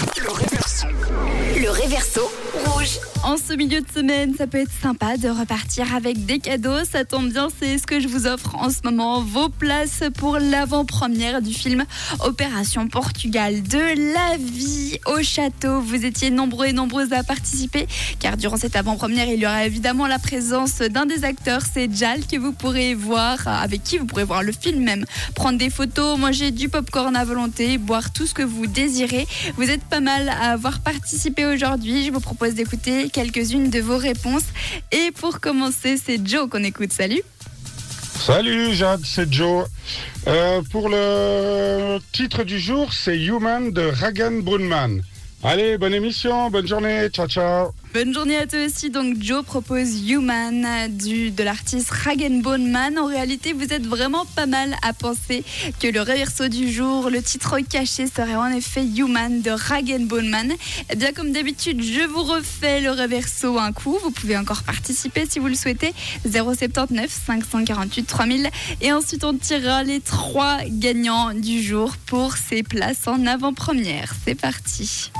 Le réverso. Rouge. En ce milieu de semaine, ça peut être sympa de repartir avec des cadeaux. Ça tombe bien, c'est ce que je vous offre en ce moment. Vos places pour l'avant-première du film Opération Portugal de la vie au château. Vous étiez nombreux et nombreuses à participer car durant cette avant-première, il y aura évidemment la présence d'un des acteurs. C'est Jal que vous pourrez voir, avec qui vous pourrez voir le film même, prendre des photos, manger du popcorn à volonté, boire tout ce que vous désirez. Vous êtes pas mal à avoir participé aujourd'hui. Je vous propose d'écouter quelques-unes de vos réponses. Et pour commencer, c'est Joe qu'on écoute. Salut. Salut Jade, c'est Joe. Euh, pour le titre du jour, c'est Human de Ragan Brunman. Allez, bonne émission, bonne journée, ciao ciao. Bonne journée à toi aussi. Donc Joe propose Human du, de l'artiste Ragen Man. En réalité, vous êtes vraiment pas mal à penser que le reverso du jour, le titre caché serait en effet Human de Ragen Man. Et eh bien comme d'habitude, je vous refais le reverso un coup. Vous pouvez encore participer si vous le souhaitez. 079 548 3000. Et ensuite, on tirera les trois gagnants du jour pour ces places en avant-première. C'est parti.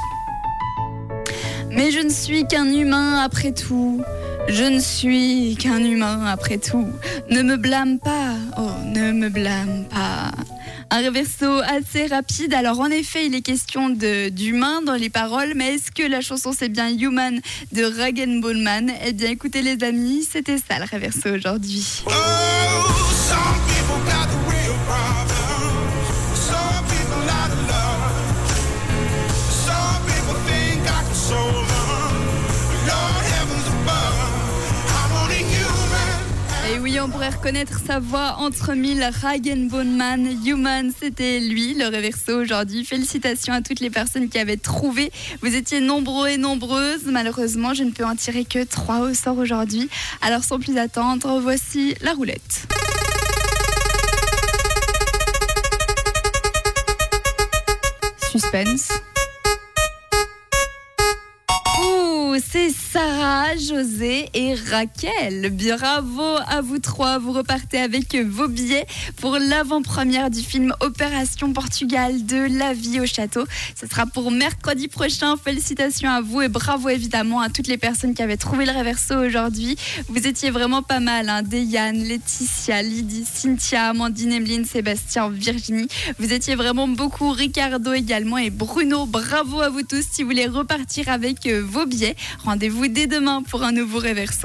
Mais je ne suis qu'un humain après tout. Je ne suis qu'un humain après tout. Ne me blâme pas, oh, ne me blâme pas. Un reverso assez rapide. Alors en effet, il est question d'humain dans les paroles, mais est-ce que la chanson c'est bien Human de Ragen Bowman Eh bien écoutez les amis, c'était ça le reverso aujourd'hui. Oh, oui, on pourrait reconnaître sa voix entre mille. Ragen Boneman, Human, c'était lui, le reverso aujourd'hui. Félicitations à toutes les personnes qui avaient trouvé. Vous étiez nombreux et nombreuses. Malheureusement, je ne peux en tirer que trois au sort aujourd'hui. Alors, sans plus attendre, voici la roulette. Suspense. C'est Sarah, José et Raquel. Bravo à vous trois. Vous repartez avec vos billets pour l'avant-première du film Opération Portugal de La vie au château. Ce sera pour mercredi prochain. Félicitations à vous et bravo évidemment à toutes les personnes qui avaient trouvé le reverso aujourd'hui. Vous étiez vraiment pas mal. Hein. Laetitia, Lydie, Cynthia, Amandine, Emeline, Sébastien, Virginie. Vous étiez vraiment beaucoup. Ricardo également et Bruno. Bravo à vous tous si vous voulez repartir avec euh, vos billets. Rendez-vous dès demain pour un nouveau Réverso.